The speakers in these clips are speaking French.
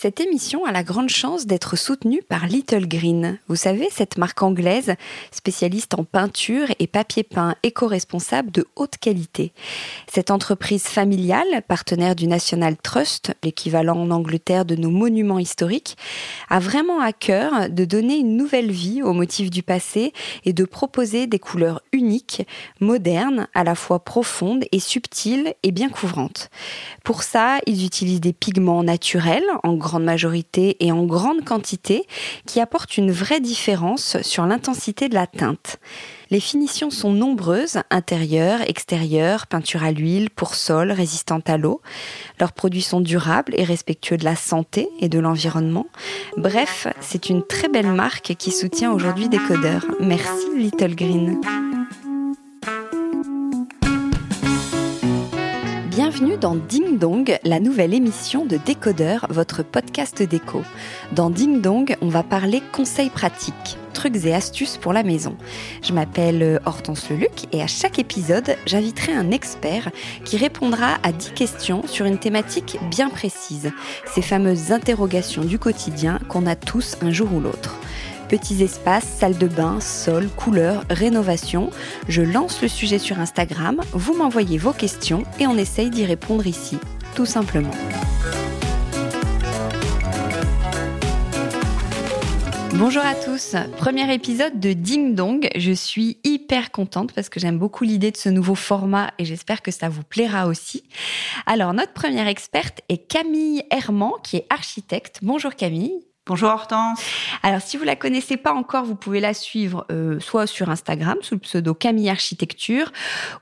Cette émission a la grande chance d'être soutenue par Little Green. Vous savez, cette marque anglaise spécialiste en peinture et papier peint éco-responsable de haute qualité. Cette entreprise familiale, partenaire du National Trust, l'équivalent en Angleterre de nos monuments historiques, a vraiment à cœur de donner une nouvelle vie aux motifs du passé et de proposer des couleurs uniques, modernes, à la fois profondes et subtiles et bien couvrantes. Pour ça, ils utilisent des pigments naturels en grande majorité et en grande quantité qui apportent une vraie différence sur l'intensité de la teinte. Les finitions sont nombreuses, intérieures, extérieures, peinture à l'huile, pour sol, résistante à l'eau. Leurs produits sont durables et respectueux de la santé et de l'environnement. Bref, c'est une très belle marque qui soutient aujourd'hui Décodeur. Merci Little Green. Bienvenue dans Ding Dong, la nouvelle émission de Décodeur, votre podcast déco. Dans Ding Dong, on va parler conseils pratiques, trucs et astuces pour la maison. Je m'appelle euh, Hortense Leluc et à chaque épisode, j'inviterai un expert qui répondra à 10 questions sur une thématique bien précise, ces fameuses interrogations du quotidien qu'on a tous un jour ou l'autre. Petits espaces, salle de bain, sol, couleurs, rénovation. Je lance le sujet sur Instagram, vous m'envoyez vos questions et on essaye d'y répondre ici, tout simplement. Bonjour à tous, premier épisode de Ding Dong. Je suis hyper contente parce que j'aime beaucoup l'idée de ce nouveau format et j'espère que ça vous plaira aussi. Alors notre première experte est Camille Herman qui est architecte. Bonjour Camille. Bonjour Hortense. Alors si vous la connaissez pas encore, vous pouvez la suivre euh, soit sur Instagram sous le pseudo Camille Architecture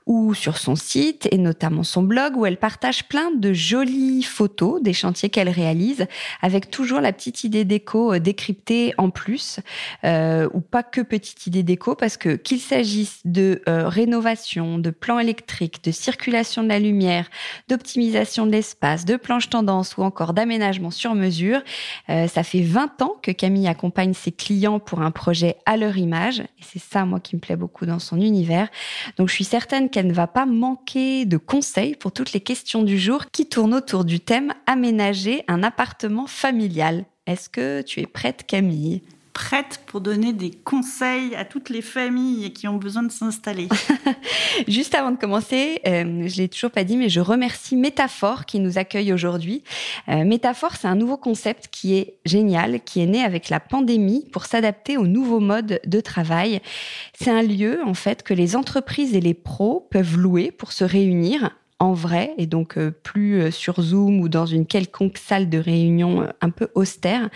ou sur son site et notamment son blog où elle partage plein de jolies photos des chantiers qu'elle réalise avec toujours la petite idée déco euh, décryptée en plus euh, ou pas que petite idée déco parce que qu'il s'agisse de rénovation, de plan électrique, de circulation de la lumière, d'optimisation de l'espace, de planches tendance ou encore d'aménagement sur mesure, ça fait 20 ans que Camille accompagne ses clients pour un projet à leur image. Et c'est ça, moi, qui me plaît beaucoup dans son univers. Donc, je suis certaine qu'elle ne va pas manquer de conseils pour toutes les questions du jour qui tournent autour du thème aménager un appartement familial. Est-ce que tu es prête, Camille? Prête pour donner des conseils à toutes les familles qui ont besoin de s'installer. Juste avant de commencer, euh, je l'ai toujours pas dit, mais je remercie Métaphore qui nous accueille aujourd'hui. Euh, Métaphore, c'est un nouveau concept qui est génial, qui est né avec la pandémie pour s'adapter aux nouveaux modes de travail. C'est un lieu, en fait, que les entreprises et les pros peuvent louer pour se réunir en vrai et donc euh, plus euh, sur Zoom ou dans une quelconque salle de réunion euh, un peu austère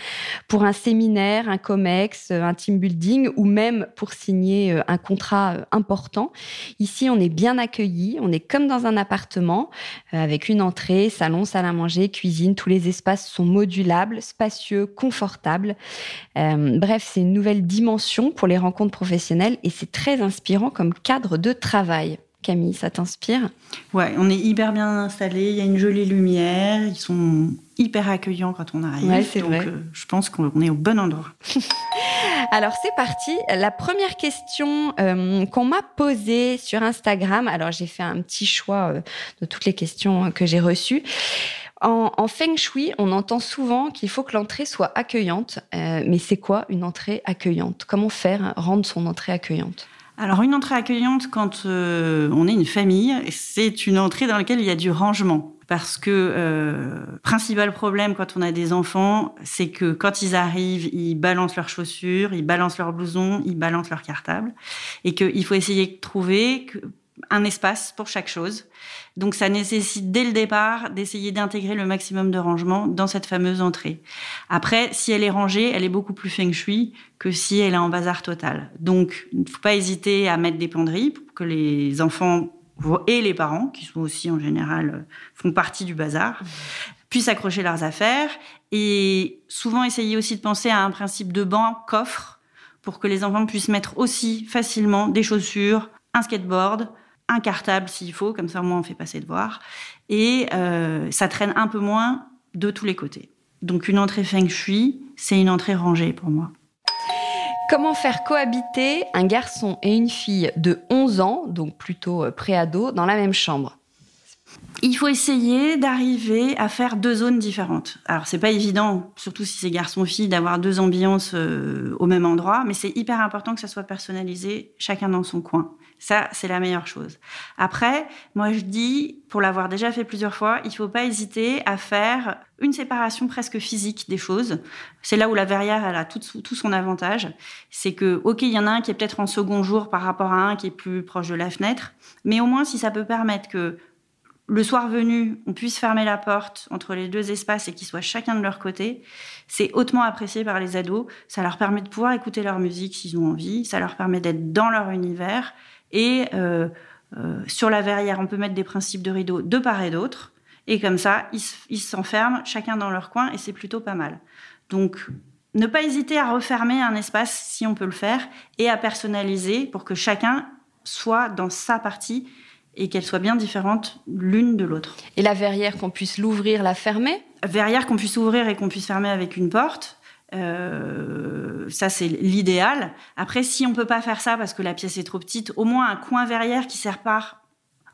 pour un séminaire, un COMEX, un team building ou même pour signer un contrat important. Ici, on est bien accueilli, on est comme dans un appartement avec une entrée, salon, salle à manger, cuisine, tous les espaces sont modulables, spacieux, confortables. bref, c'est une nouvelle dimension pour les rencontres professionnelles et c'est très inspirant comme cadre de travail. Camille, ça t'inspire? Ouais, on est hyper bien installé, il y a une jolie lumière, ils sont hyper accueillants quand on arrive. Ouais, c'est vrai. Euh, je pense qu'on est au bon endroit. alors c'est parti. La première question euh, qu'on m'a posée sur Instagram, alors j'ai fait un petit choix euh, de toutes les questions que j'ai reçues. En, en, feng shui, on entend souvent qu'il faut que l'entrée soit accueillante. mais c'est quoi une entrée accueillante? Comment faire rendre son entrée accueillante? Alors une entrée accueillante quand euh, on est une famille, c'est une entrée dans laquelle il y a du rangement. Parce que euh, principal problème quand on a des enfants, c'est que quand ils arrivent, ils balancent leurs chaussures, ils balancent leurs blousons, ils balancent leur cartable, et qu'il faut essayer de trouver un espace pour chaque chose. Donc ça nécessite dès le départ d'essayer d'intégrer le maximum de rangement dans cette fameuse entrée. Après, si elle est rangée, elle est beaucoup plus feng shui que si elle est en bazar total. Donc il ne faut pas hésiter à mettre des penderies pour que les enfants et les parents, qui sont aussi en général font partie du bazar, puissent accrocher leurs affaires et souvent essayer aussi de penser à un principe de banc coffre pour que les enfants puissent mettre aussi facilement des chaussures, un skateboard, un cartable s'il faut, comme ça au moins on fait passer de voir. Et euh, ça traîne un peu moins de tous les côtés. Donc une entrée feng shui, c'est une entrée rangée pour moi. Comment faire cohabiter un garçon et une fille de 11 ans, donc plutôt euh, préado, dans la même chambre? Il faut essayer d'arriver à faire deux zones différentes. Alors c'est pas évident, surtout si c'est garçon-fille, d'avoir deux ambiances euh, au même endroit, mais c'est hyper important que ça soit personnalisé, chacun dans son coin. Ça, c'est la meilleure chose. Après, moi je dis, pour l'avoir déjà fait plusieurs fois, il faut pas hésiter à faire une séparation presque physique des choses. C'est là où la verrière elle a tout, tout son avantage. C'est que, ok, il y en a un qui est peut-être en second jour par rapport à un qui est plus proche de la fenêtre, mais au moins si ça peut permettre que le soir venu, on puisse fermer la porte entre les deux espaces et qu'ils soient chacun de leur côté, c'est hautement apprécié par les ados. Ça leur permet de pouvoir écouter leur musique s'ils ont envie, ça leur permet d'être dans leur univers. Et euh, euh, sur la verrière, on peut mettre des principes de rideau de part et d'autre. Et comme ça, ils s'enferment chacun dans leur coin et c'est plutôt pas mal. Donc, ne pas hésiter à refermer un espace si on peut le faire et à personnaliser pour que chacun soit dans sa partie et qu'elles soient bien différentes l'une de l'autre. Et la verrière, qu'on puisse l'ouvrir, la fermer? Verrière qu'on puisse ouvrir et qu'on puisse fermer avec une porte. Euh, ça, c'est l'idéal. Après, si on peut pas faire ça parce que la pièce est trop petite, au moins un coin verrière qui sépare.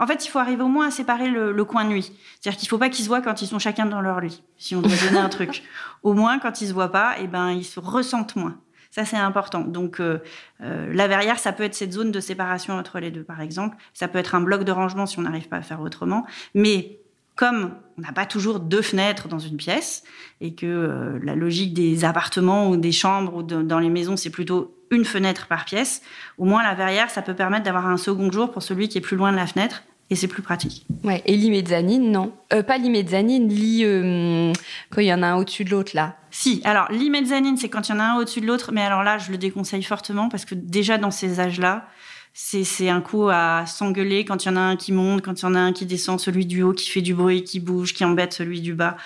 En fait, il faut arriver au moins à séparer le, coin nuit. C'est-à-dire qu'il faut pas qu'ils se voient quand ils sont chacun dans leur lit. Si on doit donner un truc. Au moins, quand ils se voient pas, et eh ben, ils se ressentent moins. Ça, c'est important. Donc, euh, euh, la verrière, ça peut être cette zone de séparation entre les deux, par exemple. Ça peut être un bloc de rangement si on n'arrive pas à faire autrement. Mais comme on n'a pas toujours deux fenêtres dans une pièce et que euh, la logique des appartements ou des chambres ou dans les maisons, c'est plutôt une fenêtre par pièce, au moins la verrière, ça peut permettre d'avoir un second jour pour celui qui est plus loin de la fenêtre et c'est plus pratique. Ouais, et l'imezzanine, non. Euh, pas l'imezzanine, lit euh, quand il y en a un au-dessus de l'autre, là. Si, alors l'imezzanine, c'est quand il y en a un au-dessus de l'autre, mais alors là, je le déconseille fortement parce que déjà dans ces âges-là, c'est un coup à s'engueuler quand il y en a un qui monte, quand il y en a un qui descend, celui du haut qui fait du bruit, qui bouge, qui embête celui du bas,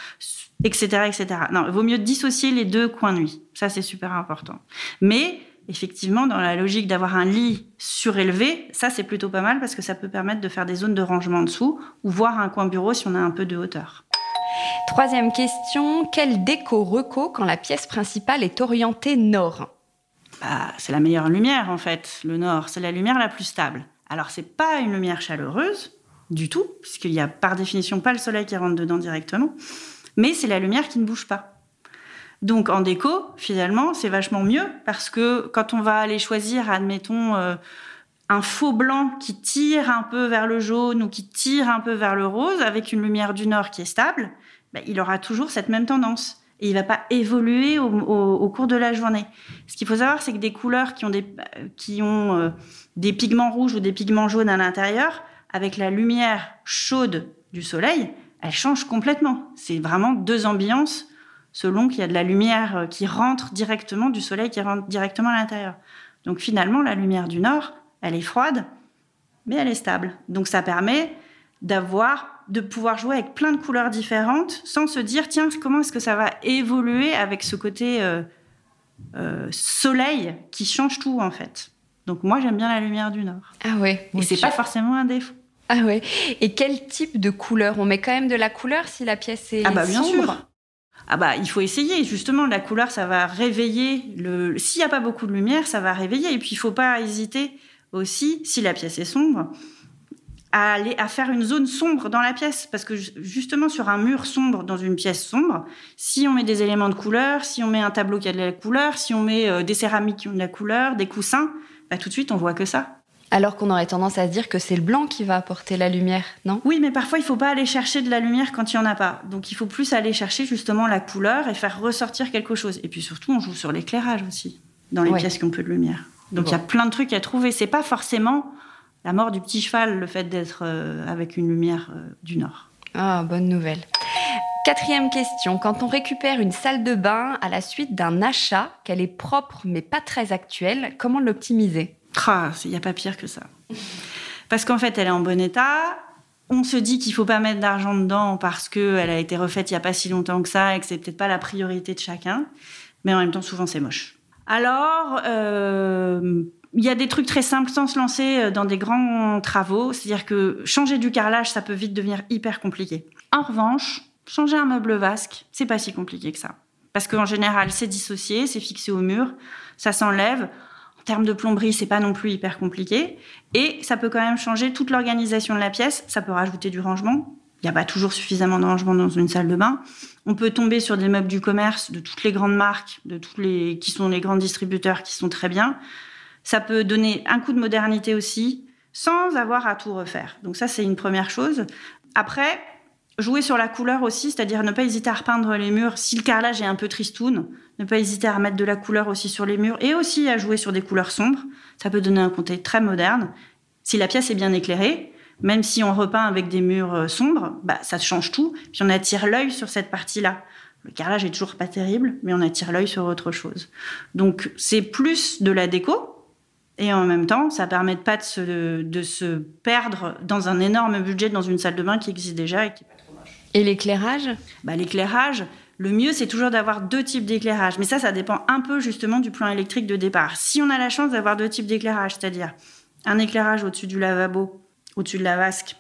etc., etc. Non, il vaut mieux dissocier les deux coins nuit. Ça, c'est super important. Mais effectivement, dans la logique d'avoir un lit surélevé, ça c'est plutôt pas mal parce que ça peut permettre de faire des zones de rangement en dessous ou voir un coin bureau si on a un peu de hauteur. Troisième question, quelle déco reco quand la pièce principale est orientée nord? Bah, C'est la meilleure lumière en fait, le nord, c'est la lumière la plus stable. Alors c'est pas une lumière chaleureuse du tout, puisqu'il y a par définition pas le soleil qui rentre dedans directement, mais c'est la lumière qui ne bouge pas. Donc en déco, finalement, c'est vachement mieux parce que quand on va aller choisir, admettons, euh, un faux blanc qui tire un peu vers le jaune ou qui tire un peu vers le rose avec une lumière du nord qui est stable, bah, il aura toujours cette même tendance. Et il va pas évoluer au, cours de la journée. Ce qu'il faut savoir, c'est que des couleurs qui ont des, qui ont, euh, des pigments rouges ou des pigments jaunes à l'intérieur, avec la lumière chaude du soleil, elles changent complètement. C'est vraiment deux ambiances selon qu'il y a de la lumière euh, qui rentre directement du soleil qui rentre directement à l'intérieur. Donc finalement, la lumière du nord, elle est froide, mais elle est stable. Donc ça permet d'avoir de pouvoir jouer avec plein de couleurs différentes sans se dire tiens comment est-ce que ça va évoluer avec ce côté euh, euh, soleil qui change tout en fait. Donc moi j'aime bien la lumière du nord. Ah ouais. Et c'est pas forcément un défaut. Ah ouais. Et quel type de couleur? On met quand même de la couleur si la pièce est ah bah, bien sombre? Sûr. Ah bah, il faut essayer. Justement, la couleur, ça va réveiller le. S'il n'y a pas beaucoup de lumière, ça va réveiller. Et puis, il faut pas hésiter aussi, si la pièce est sombre, à aller à faire une zone sombre dans la pièce, parce que justement sur un mur sombre dans une pièce sombre, si on met des éléments de couleur, si on met un tableau qui a de la couleur, si on met euh, des céramiques qui ont de la couleur, des coussins, bah, tout de suite on voit que ça. Alors qu'on aurait tendance à se dire que c'est le blanc qui va apporter la lumière, non? Oui, mais parfois il faut pas aller chercher de la lumière quand il y en a pas. Donc il faut plus aller chercher justement la couleur et faire ressortir quelque chose. Et puis surtout, on joue sur l'éclairage aussi dans les pièces qui ont peu de lumière. Donc il y a plein de trucs à trouver. C'est pas forcément la mort du petit cheval le fait d'être euh, avec une lumière euh, du nord. Ah, bonne nouvelle. Quatrième question. Quand on récupère une salle de bain à la suite d'un achat, qu'elle est propre mais pas très actuelle, comment l'optimiser? Il n'y a pas pire que ça. Parce qu'en fait, elle est en bon état. On se dit qu'il faut pas mettre d'argent dedans parce qu'elle a été refaite il n'y a pas si longtemps que ça et que c'est peut-être pas la priorité de chacun. Mais en même temps, souvent, c'est moche. Alors, euh, il y a des trucs très simples sans se lancer dans des grands travaux. C'est-à-dire que changer du carrelage, ça peut vite devenir hyper compliqué. En revanche, changer un meuble vasque, c'est pas si compliqué que ça. Parce qu'en général, c'est dissocié, c'est fixé au mur, ça s'enlève. En termes de plomberie, c'est pas non plus hyper compliqué. Et ça peut quand même changer toute l'organisation de la pièce. Ça peut rajouter du rangement. Il n'y a pas toujours suffisamment de rangement dans une salle de bain. On peut tomber sur des meubles du commerce de toutes les grandes marques, de tous les qui sont les grands distributeurs qui sont très bien. Ça peut donner un coup de modernité aussi, sans avoir à tout refaire. Donc ça, c'est une première chose. Après, jouer sur la couleur aussi, c'est-à-dire ne pas hésiter à repeindre les murs. Si le carrelage est un peu tristoun, ne pas hésiter à mettre de la couleur aussi sur les murs et aussi à jouer sur des couleurs sombres. Ça peut donner un côté très moderne. Si la pièce est bien éclairée, même si on repeint avec des murs euh, sombres, bah, ça change tout. Puis on attire l'œil sur cette partie-là. Le carrelage est toujours pas terrible, mais on attire l'œil sur autre chose. Donc c'est plus de la déco, et en même temps, ça permet pas de se, de se perdre dans un énorme budget dans une salle de bain qui existe déjà et qui Et l'éclairage bah, L'éclairage, le mieux, c'est toujours d'avoir deux types d'éclairage. Mais ça, ça dépend un peu justement du plan électrique de départ. Si on a la chance d'avoir deux types d'éclairage, c'est-à-dire un éclairage au-dessus du lavabo au-dessus de la vasque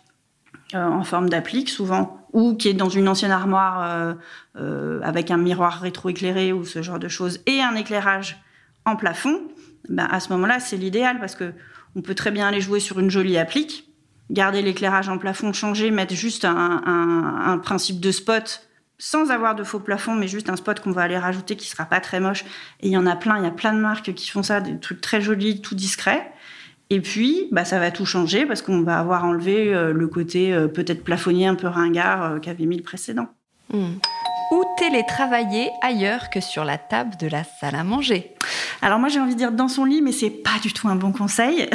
euh, en forme d'applique souvent, ou qui est dans une ancienne armoire euh, euh, avec un miroir rétroéclairé ou ce genre de choses, et un éclairage en plafond, ben à ce moment-là, c'est l'idéal parce que on peut très bien aller jouer sur une jolie applique, garder l'éclairage en plafond, changer, mettre juste un, un, principe de spot sans avoir de faux plafond, mais juste un spot qu'on va aller rajouter qui sera pas très moche. Et il y en a plein, il y a plein de marques qui font ça, des trucs très jolis, tout discrets. Et puis, bah, ça va tout changer parce qu'on va avoir enlevé euh, le côté euh, peut-être plafonnier un peu ringard euh, qu'avait mis le précédent. Hmm. Ou télétravailler ailleurs que sur la table de la salle à manger Alors moi j'ai envie de dire dans son lit, mais c'est pas du tout un bon conseil.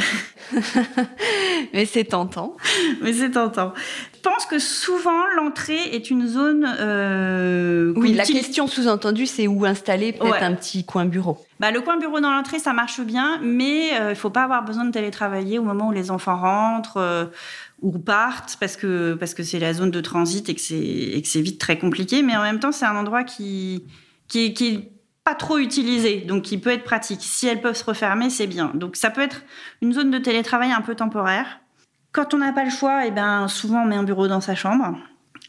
mais c'est tentant. mais c'est tentant. Je pense que souvent l'entrée est une zone. Euh, oui, la question sous-entendue, c'est où installer peut-être un petit coin bureau. Bah, le coin bureau dans l'entrée, ça marche bien, mais euh, il faut pas avoir besoin de télétravailler au moment où les enfants rentrent euh, ou partent, parce que parce que c'est la zone de transit et que c'est et que c'est vite très compliqué. Mais en même temps, c'est un endroit qui qui qui est pas trop utilisé, donc qui peut être pratique. Si elles peuvent se refermer, c'est bien. Donc ça peut être une zone de télétravail un peu temporaire quand on n'a pas le choix, eh ben, souvent on met un bureau dans sa chambre.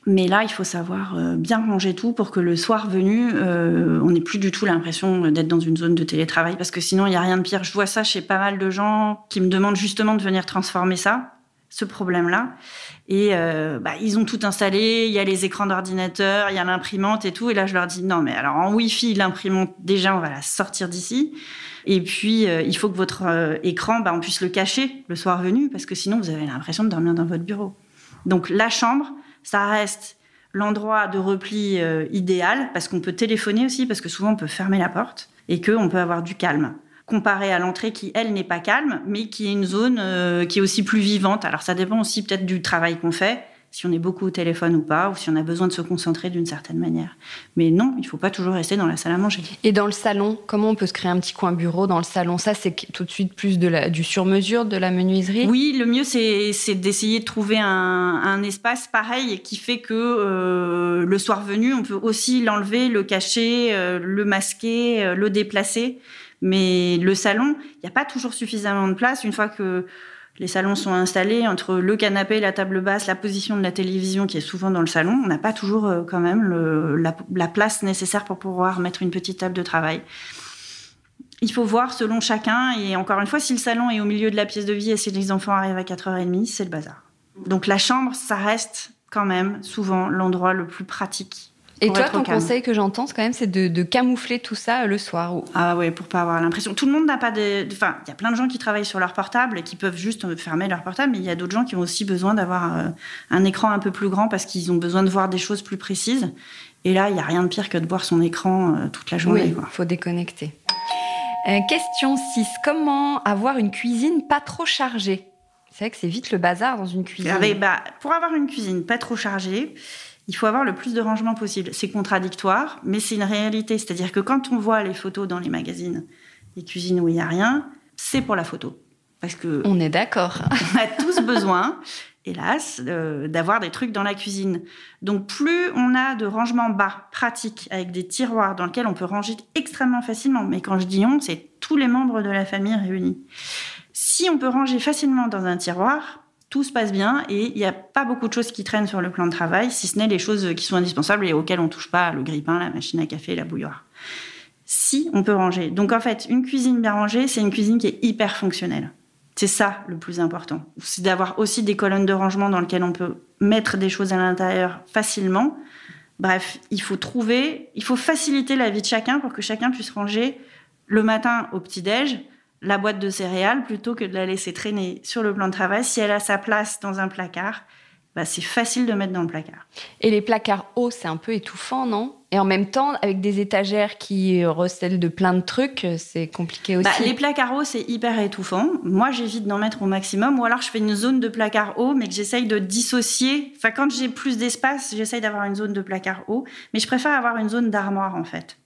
Mais là, il faut savoir euh, bien ranger tout pour que le soir venu, euh, on n'ait plus du tout l'impression d'être dans une zone de télétravail, parce que sinon, il n'y a rien de pire. Je vois ça chez pas mal de gens qui me demandent justement de venir transformer ça, ce problème-là. Et euh, bah, ils ont tout installé, il y a les écrans d'ordinateur, il y a l'imprimante et tout. Et là, je leur dis, non, mais alors en Wi-Fi, l'imprimante, déjà, on va la sortir d'ici. Et puis, euh, il faut que votre euh, écran, bah, on puisse le cacher le soir venu, parce que sinon, vous avez l'impression de dormir dans votre bureau. Donc, la chambre, ça reste l'endroit de repli idéal, parce qu'on peut téléphoner aussi, parce que souvent, on peut fermer la porte et qu'on peut avoir du calme comparé à l'entrée qui, elle, n'est pas calme, mais qui est une zone qui est aussi plus vivante. Alors ça dépend aussi peut-être du travail qu'on fait si on est beaucoup au téléphone ou pas, ou si on a besoin de se concentrer d'une certaine manière. Mais non, il ne faut pas toujours rester dans la salle à manger. Et dans le salon, comment on peut se créer un petit coin bureau dans le salon? Ça, c'est tout de suite plus de la, du sur-mesure, de la menuiserie? Oui, le mieux, c'est d'essayer de trouver un, un, espace pareil qui fait que euh, le soir venu, on peut aussi l'enlever, le cacher, euh, le masquer, euh, le déplacer. Mais le salon, il n'y a pas toujours suffisamment de place. Une fois que les salons sont installés entre le canapé, la table basse, la position de la télévision qui est souvent dans le salon. On n'a pas toujours euh, quand même la, place nécessaire pour pouvoir mettre une petite table de travail. Il faut voir selon chacun. Et encore une fois, si le salon est au milieu de la pièce de vie et si les enfants arrivent à 4h30, c'est le bazar. Donc la chambre, ça reste quand même souvent l'endroit le plus pratique et toi, ton conseil que j'entends, quand même, c'est de, camoufler tout ça euh, le soir. Ah ouais, pour pas avoir l'impression. Tout le monde n'a pas de. Enfin, il y a plein de gens qui travaillent sur leur portable et qui peuvent juste euh, fermer leur portable, mais il y a d'autres gens qui ont aussi besoin d'avoir euh, un écran un peu plus grand parce qu'ils ont besoin de voir des choses plus précises. Et là, il n'y a rien de pire que de voir son écran toute la journée. Il faut déconnecter. question 6. Comment avoir une cuisine pas trop chargée? C'est vrai que c'est vite le bazar dans une cuisine. bah, pour avoir une cuisine pas trop chargée, il faut avoir le plus de rangement possible. C'est contradictoire, mais c'est une réalité. C'est-à-dire que quand on voit les photos dans les magazines, les cuisines où il n'y a rien, c'est pour la photo. Parce que on est d'accord. on a tous besoin, hélas, d'avoir des trucs dans la cuisine. Donc plus on a de rangements bas, pratiques, avec des tiroirs dans lesquels on peut ranger extrêmement facilement. Mais quand je dis on, c'est tous les membres de la famille réunis. Si on peut ranger facilement dans un tiroir, tout se passe bien et il n'y a pas beaucoup de choses qui traînent sur le plan de travail, si ce n'est les choses qui sont indispensables et auxquelles on touche pas, le grille-pain, la machine à café, la bouilloire. Si on peut ranger. Donc en fait, une cuisine bien rangée, c'est une cuisine qui est hyper fonctionnelle. C'est ça le plus important. C'est d'avoir aussi des colonnes de rangement dans lesquelles on peut mettre des choses à l'intérieur facilement. Bref, il faut trouver, il faut faciliter la vie de chacun pour que chacun puisse ranger le matin au petit-déj la boîte de céréales plutôt que de la laisser traîner sur le plan de travail. Si elle a sa place dans un placard, bah, c'est facile de mettre dans le placard. Et les placards hauts, c'est un peu étouffant, non? Et en même temps, avec des étagères qui recèlent de plein de trucs, c'est compliqué aussi. Bah, les placards hauts, c'est hyper étouffant. Moi, j'évite d'en mettre au maximum. Ou alors, je fais une zone de placard haut, mais que j'essaye de dissocier. Enfin, quand j'ai plus d'espace, j'essaye d'avoir une zone de placard haut. Mais je préfère avoir une zone d'armoire, en fait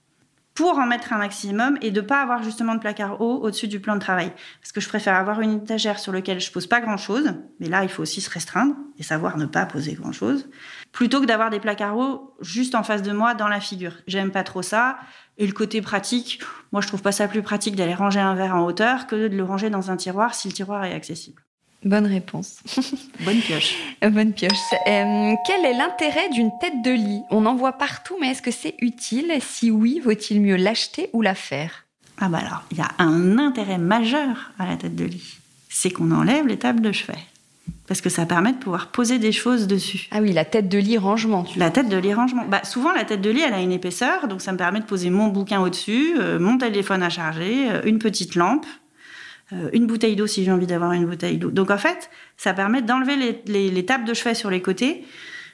pour en mettre un maximum et de pas avoir justement de placard haut au-dessus du plan de travail. Parce que je préfère avoir une étagère sur laquelle je pose pas grand-chose, mais là il faut aussi se restreindre et savoir ne pas poser grand-chose, plutôt que d'avoir des placards hauts juste en face de moi dans la figure. J'aime pas trop ça. Et le côté pratique, moi je trouve pas ça plus pratique d'aller ranger un verre en hauteur que de le ranger dans un tiroir si le tiroir est accessible. Bonne réponse. Bonne pioche. Bonne pioche. Euh, quel est l'intérêt d'une tête de lit? On en voit partout, mais est-ce que c'est utile? Si oui, vaut-il mieux l'acheter ou la faire? Ah bah alors, il y a un intérêt majeur à la tête de lit. C'est qu'on enlève les tables de chevet. Parce que ça permet de pouvoir poser des choses dessus. Ah oui, la tête de lit rangement. La tête de lit rangement. Bah, souvent, la tête de lit, elle a une épaisseur, donc ça me permet de poser mon bouquin au-dessus, euh, mon téléphone à charger, euh, une petite lampe, une bouteille d'eau si j'ai envie d'avoir une bouteille d'eau. Donc en fait, ça permet d'enlever les, tables de chevet sur les côtés.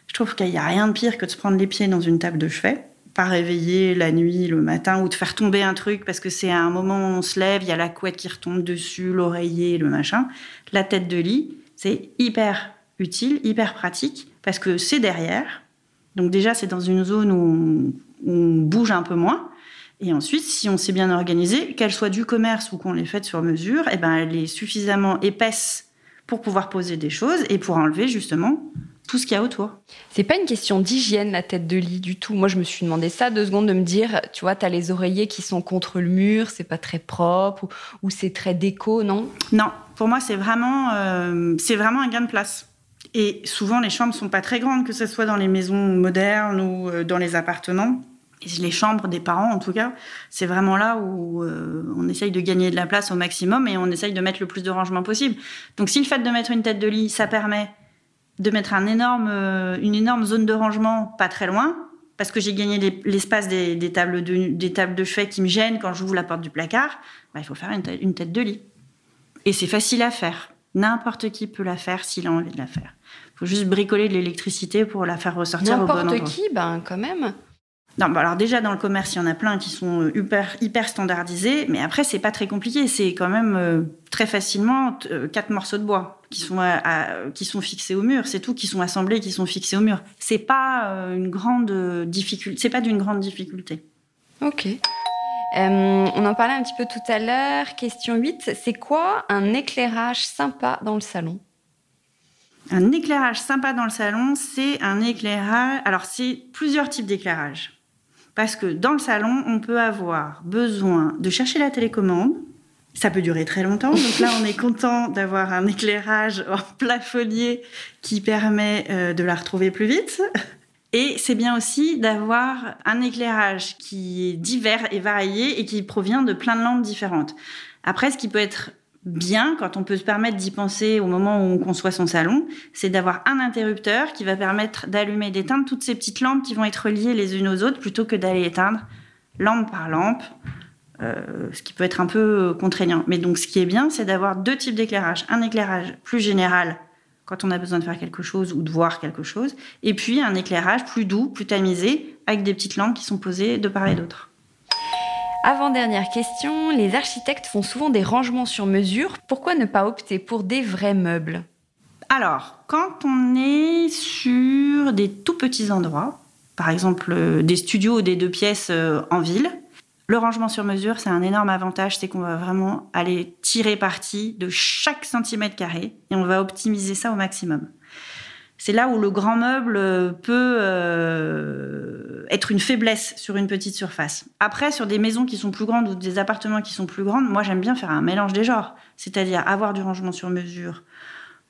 Je trouve qu'il n'y a rien de pire que de se prendre les pieds dans une table de chevet, pas réveiller la nuit, le matin, ou de faire tomber un truc parce que c'est à un moment où on se lève, il y a la couette qui retombe dessus, l'oreiller, le machin. La tête de lit, c'est hyper utile, hyper pratique parce que c'est derrière. Donc déjà, c'est dans une zone où on bouge un peu moins. Et ensuite, si on s'est bien organisé, qu'elle soit du commerce ou qu'on l'ait faite sur mesure, eh ben, elle est suffisamment épaisse pour pouvoir poser des choses et pour enlever justement tout ce qu'il y a autour. C'est pas une question d'hygiène la tête de lit du tout. Moi, je me suis demandé ça deux secondes de me dire, tu vois, tu as les oreillers qui sont contre le mur, c'est pas très propre ou, c'est très déco, non? Non, pour moi, c'est vraiment, euh, c'est vraiment un gain de place. Et souvent, les chambres sont pas très grandes, que ce soit dans les maisons modernes ou euh, dans les appartements les chambres des parents, en tout cas, c'est vraiment là où euh, on essaye de gagner de la place au maximum et on essaye de mettre le plus de rangement possible. Donc, si le fait de mettre une tête de lit, ça permet de mettre un énorme, euh, une énorme zone de rangement pas très loin, parce que j'ai gagné l'espace des, tables de, des tables de chevet qui me gênent quand j'ouvre la porte du placard, bah, il faut faire une, une tête de lit. Et c'est facile à faire. N'importe qui peut la faire s'il a envie de la faire. Il faut juste bricoler de l'électricité pour la faire ressortir au bon endroit. N'importe qui, ben quand même. Non, bah alors déjà dans le commerce, il y en a plein qui sont euh, hyper, hyper standardisés, mais après c'est pas très compliqué. C'est quand même euh, très facilement euh, quatre morceaux de bois qui sont qui sont fixés au mur. C'est tout, qui sont assemblés, qui sont fixés au mur. C'est pas une grande difficulté. C'est pas d'une grande difficulté. Ok. on en parlait un petit peu tout à l'heure. Question 8, c'est quoi un éclairage sympa dans le salon? Un éclairage sympa dans le salon, c'est un éclairage. Alors, c'est plusieurs types d'éclairage. Parce que dans le salon, on peut avoir besoin de chercher la télécommande. Ça peut durer très longtemps. Donc là, on est content d'avoir un éclairage en plafonnier qui permet euh, de la retrouver plus vite. Et c'est bien aussi d'avoir un éclairage qui est divers et varié et qui provient de plein de lampes différentes. Après, ce qui peut être bien, quand on peut se permettre d'y penser au moment où on conçoit son salon, c'est d'avoir un interrupteur qui va permettre d'allumer et d'éteindre toutes ces petites lampes qui vont être reliées les unes aux autres plutôt que d'aller éteindre lampe par lampe, euh, ce qui peut être un peu contraignant. Mais donc ce qui est bien, c'est d'avoir deux types d'éclairage. Un éclairage plus général quand on a besoin de faire quelque chose ou de voir quelque chose, et puis un éclairage plus doux, plus tamisé, avec des petites lampes qui sont posées de part et d'autre. Avant-dernière question, les architectes font souvent des rangements sur mesure. Pourquoi ne pas opter pour des vrais meubles? Alors, quand on est sur des tout petits endroits, par exemple euh, des studios ou des deux pièces euh, en ville, le rangement sur mesure, c'est un énorme avantage, c'est qu'on va vraiment aller tirer parti de chaque centimètre carré et on va optimiser ça au maximum. C'est là où le grand meuble euh, peut euh, être une faiblesse sur une petite surface. Après, sur des maisons qui sont plus grandes ou des appartements qui sont plus grands, moi j'aime bien faire un mélange des genres, c'est-à-dire avoir du rangement sur mesure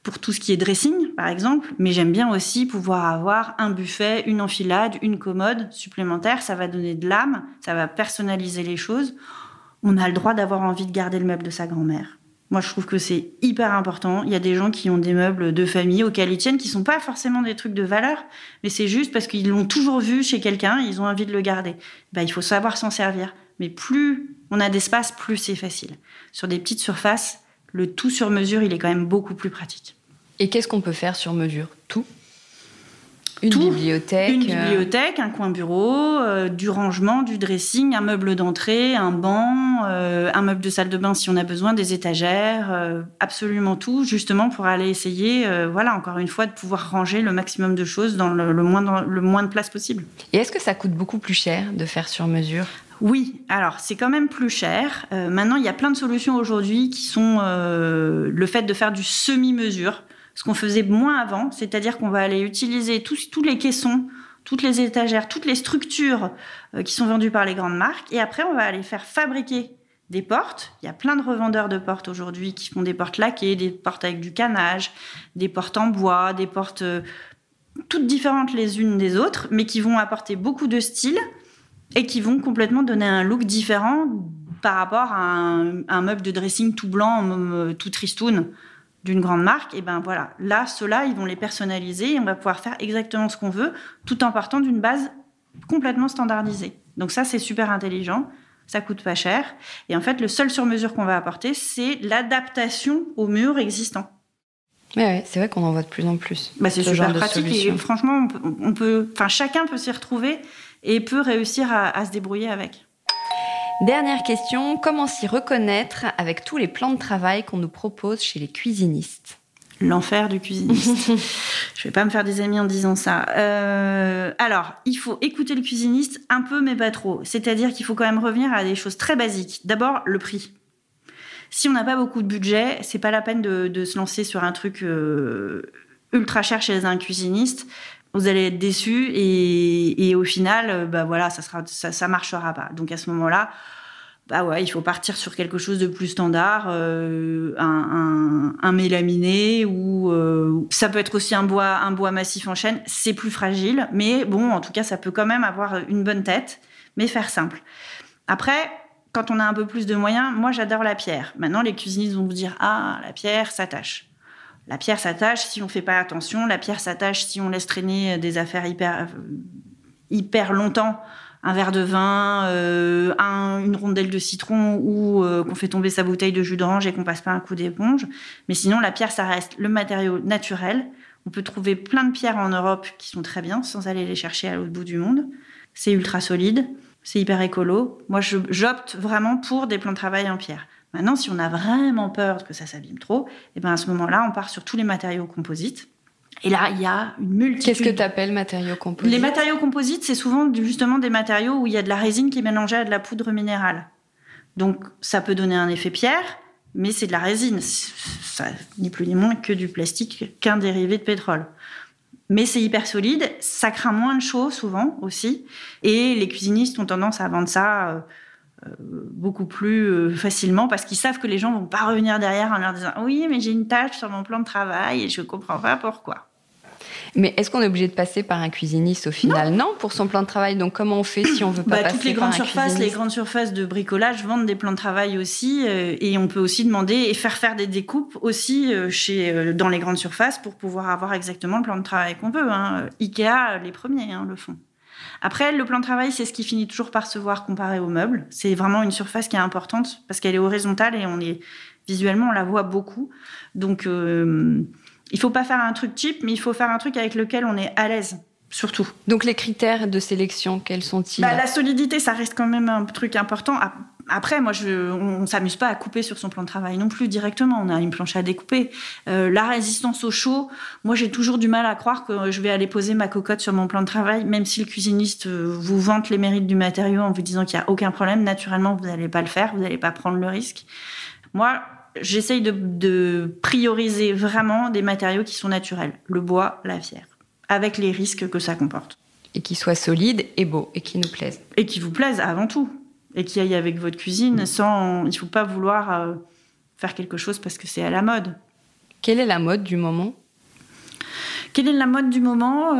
pour tout ce qui est dressing, par exemple, mais j'aime bien aussi pouvoir avoir un buffet, une enfilade, une commode supplémentaire. Ça va donner de l'âme, ça va personnaliser les choses. On a le droit d'avoir envie de garder le meuble de sa grand-mère. Moi, je trouve que c'est hyper important. Il y a des gens qui ont des meubles de famille auxquels ils tiennent, qui sont pas forcément des trucs de valeur, mais c'est juste parce qu'ils l'ont toujours vu chez quelqu'un, ils ont envie de le garder. Ben, il faut savoir s'en servir. Mais plus on a d'espace, plus c'est facile. Sur des petites surfaces, le tout sur mesure, il est quand même beaucoup plus pratique. Et qu'est-ce qu'on peut faire sur mesure? Tout? Une bibliothèque. Une euh, bibliothèque, un coin bureau, euh, du rangement, du dressing, un meuble d'entrée, un banc, euh, un meuble de salle de bain si on a besoin, des étagères, absolument tout, justement pour aller essayer, voilà, encore une fois, de pouvoir ranger le maximum de choses dans le, moins, le moins de place possible. Et est-ce que ça coûte beaucoup plus cher de faire sur mesure? Oui, alors c'est quand même plus cher. maintenant, il y a plein de solutions aujourd'hui qui sont le fait de faire du semi-mesure ce qu'on faisait moins avant, c'est-à-dire qu'on va aller utiliser tous, les caissons, toutes les étagères, toutes les structures euh, qui sont vendues par les grandes marques, et après on va aller faire fabriquer des portes. Il y a plein de revendeurs de portes aujourd'hui qui font des portes laquées, des portes avec du canage, des portes en bois, des portes euh, toutes différentes les unes des autres, mais qui vont apporter beaucoup de style et qui vont complètement donner un look différent par rapport à un, un meuble de dressing tout blanc, euh, tout tristoun d'une grande marque, et ben voilà, là, ceux-là, ils vont les personnaliser et on va pouvoir faire exactement ce qu'on veut, tout en partant d'une base complètement standardisée. Donc ça, c'est super intelligent, ça coûte pas cher, et en fait, le seul sur-mesure qu'on va apporter, c'est l'adaptation au mur existant. Ouais, c'est vrai qu'on en voit de plus en plus. Bah, c'est super pratique et franchement, on peut, enfin, chacun peut s'y retrouver et peut réussir à se débrouiller avec. Dernière question, comment s'y reconnaître avec tous les plans de travail qu'on nous propose chez les cuisinistes? L'enfer du cuisiniste. Je vais pas me faire des amis en disant ça. Euh, alors, il faut écouter le cuisiniste un peu, mais pas trop. C'est-à-dire qu'il faut quand même revenir à des choses très basiques. D'abord, le prix. Si on n'a pas beaucoup de budget, c'est pas la peine de, se lancer sur un truc euh, ultra cher chez un cuisiniste vous allez être déçu et, au final, euh, bah voilà, ça sera, ça, marchera pas. Donc à ce moment-là, bah ouais, il faut partir sur quelque chose de plus standard, euh, un, mélaminé ou euh, ça peut être aussi un bois, un bois massif en chêne. C'est plus fragile, mais bon, en tout cas, ça peut quand même avoir une bonne tête, mais faire simple. Après, quand on a un peu plus de moyens, moi j'adore la pierre. Maintenant, les cuisinistes vont vous dire ah la pierre s'attache. La pierre s'attache si on fait pas attention. La pierre s'attache si on laisse traîner des affaires hyper, hyper longtemps. Un verre de vin, euh, une rondelle de citron ou euh, qu'on fait tomber sa bouteille de jus d'orange et qu'on passe pas un coup d'éponge. Mais sinon, la pierre, ça reste le matériau naturel. On peut trouver plein de pierres en Europe qui sont très bien sans aller les chercher à l'autre bout du monde. C'est ultra solide, c'est hyper écolo. Moi, j'opte vraiment pour des plans de travail en pierre. Maintenant, si on a vraiment peur que ça s'abîme trop, et eh ben à ce moment-là, on part sur tous les matériaux composites. Et là, il y a une multitude. Qu'est-ce que tu appelles matériaux composites? Les matériaux composites, c'est souvent justement des matériaux où il y a de la résine qui est mélangée à de la poudre minérale. Donc, ça peut donner un effet pierre, mais c'est de la résine. Ça, ni plus ni moins que du plastique, qu'un dérivé de pétrole. Mais c'est hyper solide, ça craint moins de chaud souvent aussi. Et les cuisinistes ont tendance à vendre ça. Euh, beaucoup plus euh, facilement parce qu'ils savent que les gens vont pas revenir derrière en leur disant oui mais j'ai une tâche sur mon plan de travail et je comprends pas pourquoi. Mais est-ce qu'on est obligé de passer par un cuisiniste au final? Non. pour son plan de travail. Donc comment on fait si on veut pas bah, passer toutes les grandes surfaces, les grandes surfaces de bricolage vendent des plans de travail aussi, euh, et on peut aussi demander et faire faire des découpes aussi chez dans les grandes surfaces pour pouvoir avoir exactement le plan de travail qu'on veut. Hein. Ikea, les premiers hein, le font. Après, le plan de travail, c'est ce qui finit toujours par se voir comparé au meuble. C'est vraiment une surface qui est importante parce qu'elle est horizontale et on est visuellement, on la voit beaucoup. Donc, euh, il faut pas faire un truc cheap, mais il faut faire un truc avec lequel on est à l'aise surtout. Donc les critères de sélection, quels sont-ils? Bah, La solidité, ça reste quand même un truc important. Après, moi, je, on, ne s'amuse pas à couper sur son plan de travail non plus directement. On a une planche à découper. Euh, la résistance au chaud, moi, j'ai toujours du mal à croire que je vais aller poser ma cocotte sur mon plan de travail, même si le cuisiniste euh, vous vante les mérites du matériau en vous disant qu'il y a aucun problème. Naturellement, vous n'allez pas le faire, vous n'allez pas prendre le risque. Moi, j'essaye de, de prioriser vraiment des matériaux qui sont naturels. Le bois, la pierre avec les risques que ça comporte. Et qui soit solide et beau, et qui nous plaise. Et qui vous plaise avant tout. Et qui aille avec votre cuisine sans. Il ne faut pas vouloir euh, faire quelque chose parce que c'est à la mode. Quelle est la mode du moment? Quelle est la mode du moment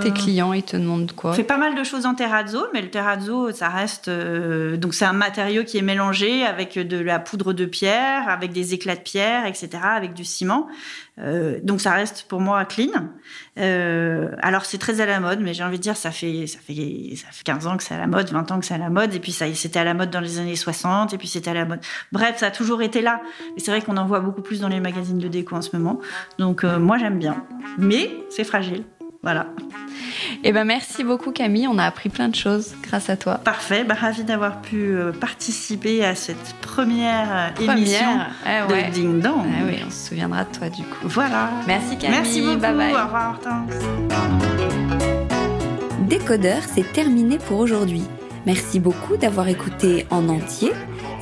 Tes clients, ils te demandent quoi On fait pas mal de choses en terrazzo, mais le terrazzo, ça reste. donc, c'est un matériau qui est mélangé avec de la poudre de pierre, avec des éclats de pierre, etc., avec du ciment. Euh, donc ça reste pour moi clean. Euh, alors c'est très à la mode, mais j'ai envie de dire ça fait ça fait ça fait 15 ans que c'est à la mode, 20 ans que c'est à la mode, et puis ça c'était à la mode dans les années 60, et puis c'était à la mode. Bref, ça a toujours été là. Mais c'est vrai qu'on en voit beaucoup plus dans les magazines de déco en ce moment. Donc euh, moi j'aime bien, mais c'est fragile. Voilà. Eh ben merci beaucoup Camille, on a appris plein de choses grâce à toi. Parfait, bah, ravi d'avoir pu euh, participer à cette première, euh, émission ah de Ding Dong. Ah oui, on se souviendra de toi du coup. Voilà. Merci Camille. Merci beaucoup. Bye bye. Au revoir Hortense. Décodeur, c'est terminé pour aujourd'hui. Merci beaucoup d'avoir écouté en entier.